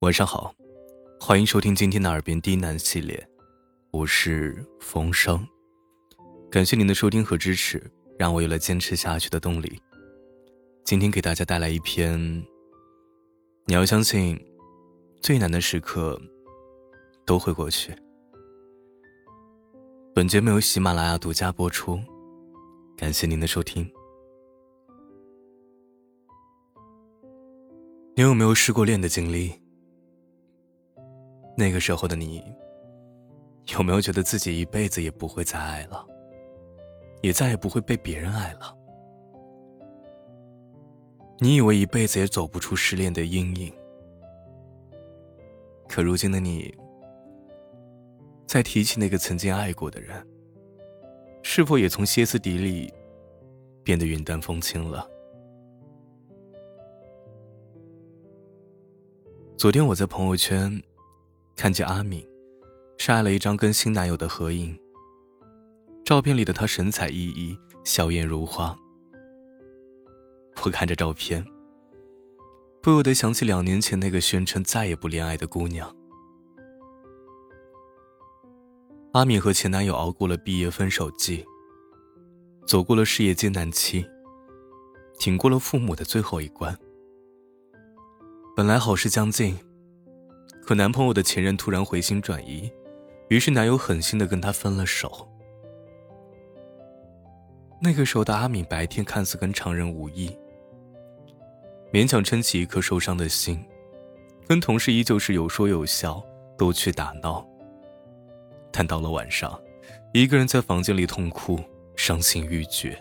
晚上好，欢迎收听今天的耳边低喃系列，我是风声。感谢您的收听和支持，让我有了坚持下去的动力。今天给大家带来一篇，你要相信，最难的时刻都会过去。本节目由喜马拉雅独家播出，感谢您的收听。你有没有失过恋的经历？那个时候的你，有没有觉得自己一辈子也不会再爱了，也再也不会被别人爱了？你以为一辈子也走不出失恋的阴影，可如今的你，再提起那个曾经爱过的人，是否也从歇斯底里变得云淡风轻了？昨天我在朋友圈看见阿敏晒了一张跟新男友的合影，照片里的她神采奕奕，笑颜如花。我看着照片，不由得想起两年前那个宣称再也不恋爱的姑娘。阿敏和前男友熬过了毕业分手季，走过了事业艰难期，挺过了父母的最后一关。本来好事将近，可男朋友的前任突然回心转意，于是男友狠心的跟她分了手。那个时候的阿敏白天看似跟常人无异，勉强撑起一颗受伤的心，跟同事依旧是有说有笑，逗趣打闹。但到了晚上，一个人在房间里痛哭，伤心欲绝。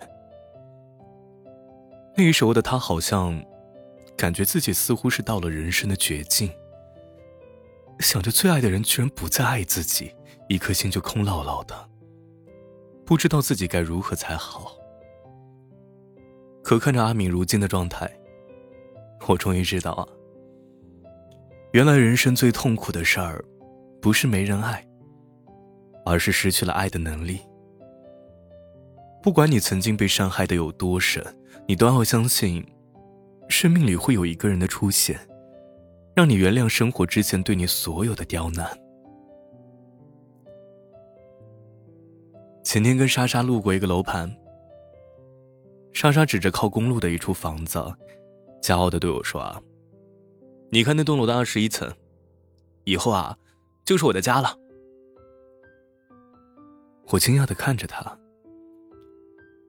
那个时候的他好像。感觉自己似乎是到了人生的绝境，想着最爱的人居然不再爱自己，一颗心就空落落的，不知道自己该如何才好。可看着阿敏如今的状态，我终于知道啊，原来人生最痛苦的事儿，不是没人爱，而是失去了爱的能力。不管你曾经被伤害的有多深，你都要相信。生命里会有一个人的出现，让你原谅生活之前对你所有的刁难。前天跟莎莎路过一个楼盘，莎莎指着靠公路的一处房子，骄傲的对我说：“啊，你看那栋楼的二十一层，以后啊，就是我的家了。”我惊讶的看着她，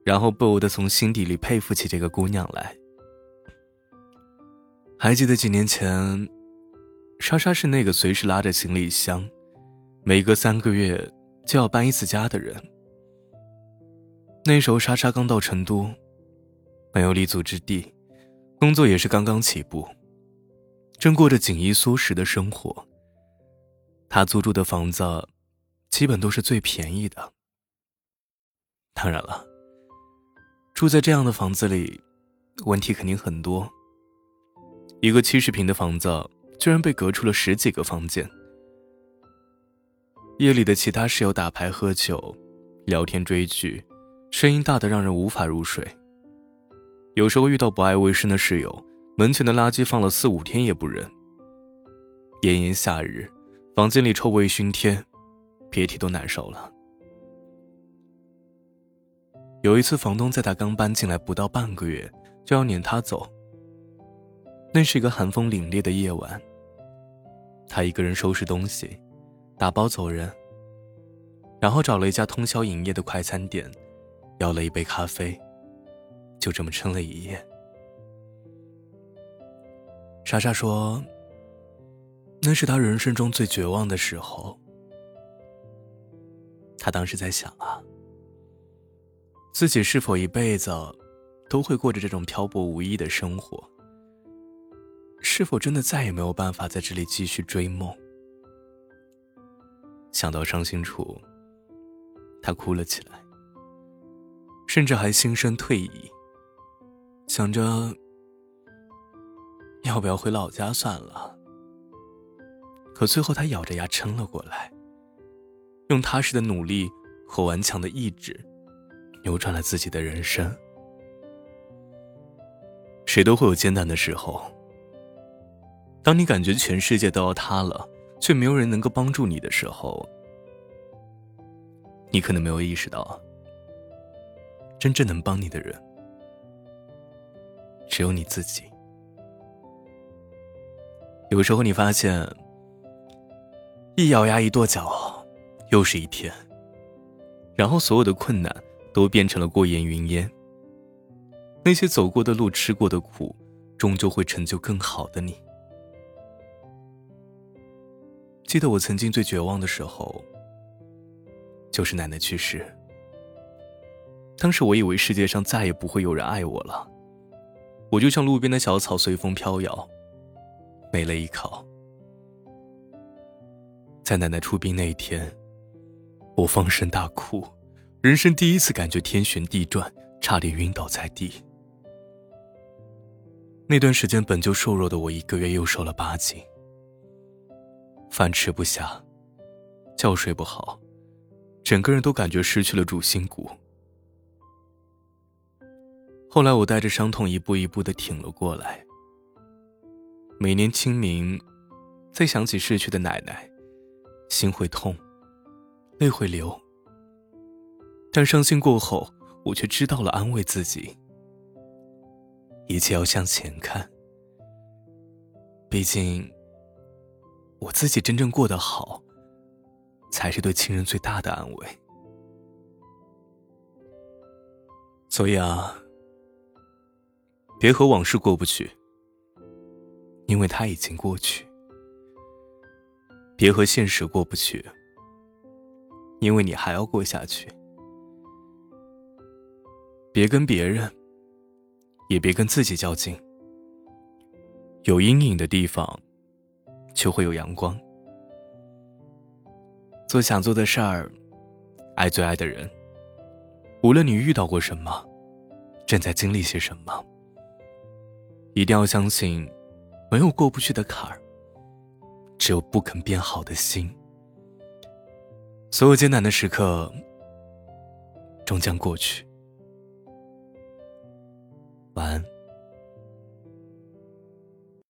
然后不由得从心底里佩服起这个姑娘来。还记得几年前，莎莎是那个随时拉着行李箱，每隔三个月就要搬一次家的人。那时候莎莎刚到成都，没有立足之地，工作也是刚刚起步，正过着紧衣缩食的生活。她租住的房子，基本都是最便宜的。当然了，住在这样的房子里，问题肯定很多。一个七十平的房子，居然被隔出了十几个房间。夜里的其他室友打牌喝酒、聊天追剧，声音大的让人无法入睡。有时候遇到不爱卫生的室友，门前的垃圾放了四五天也不扔。炎炎夏日，房间里臭味熏天，别提多难受了。有一次，房东在他刚搬进来不到半个月，就要撵他走。那是一个寒风凛冽的夜晚。他一个人收拾东西，打包走人，然后找了一家通宵营业的快餐店，要了一杯咖啡，就这么撑了一夜。莎莎说：“那是他人生中最绝望的时候。他当时在想啊，自己是否一辈子都会过着这种漂泊无依的生活？”是否真的再也没有办法在这里继续追梦？想到伤心处，他哭了起来，甚至还心生退意，想着要不要回老家算了。可最后，他咬着牙撑了过来，用踏实的努力和顽强的意志，扭转了自己的人生。谁都会有艰难的时候。当你感觉全世界都要塌了，却没有人能够帮助你的时候，你可能没有意识到，真正能帮你的人只有你自己。有时候你发现，一咬牙一跺脚，又是一天，然后所有的困难都变成了过眼云烟。那些走过的路、吃过的苦，终究会成就更好的你。记得我曾经最绝望的时候，就是奶奶去世。当时我以为世界上再也不会有人爱我了，我就像路边的小草，随风飘摇，没了依靠。在奶奶出殡那一天，我放声大哭，人生第一次感觉天旋地转，差点晕倒在地。那段时间本就瘦弱的我，一个月又瘦了八斤。饭吃不下，觉睡不好，整个人都感觉失去了主心骨。后来我带着伤痛一步一步的挺了过来。每年清明，再想起逝去的奶奶，心会痛，泪会流。但伤心过后，我却知道了安慰自己。一切要向前看。毕竟，我自己真正过得好，才是对亲人最大的安慰。所以啊，别和往事过不去，因为它已经过去；别和现实过不去，因为你还要过下去；别跟别人。也别跟自己较劲。有阴影的地方，就会有阳光。做想做的事儿，爱最爱的人。无论你遇到过什么，正在经历些什么，一定要相信，没有过不去的坎儿，只有不肯变好的心。所有艰难的时刻，终将过去。晚安。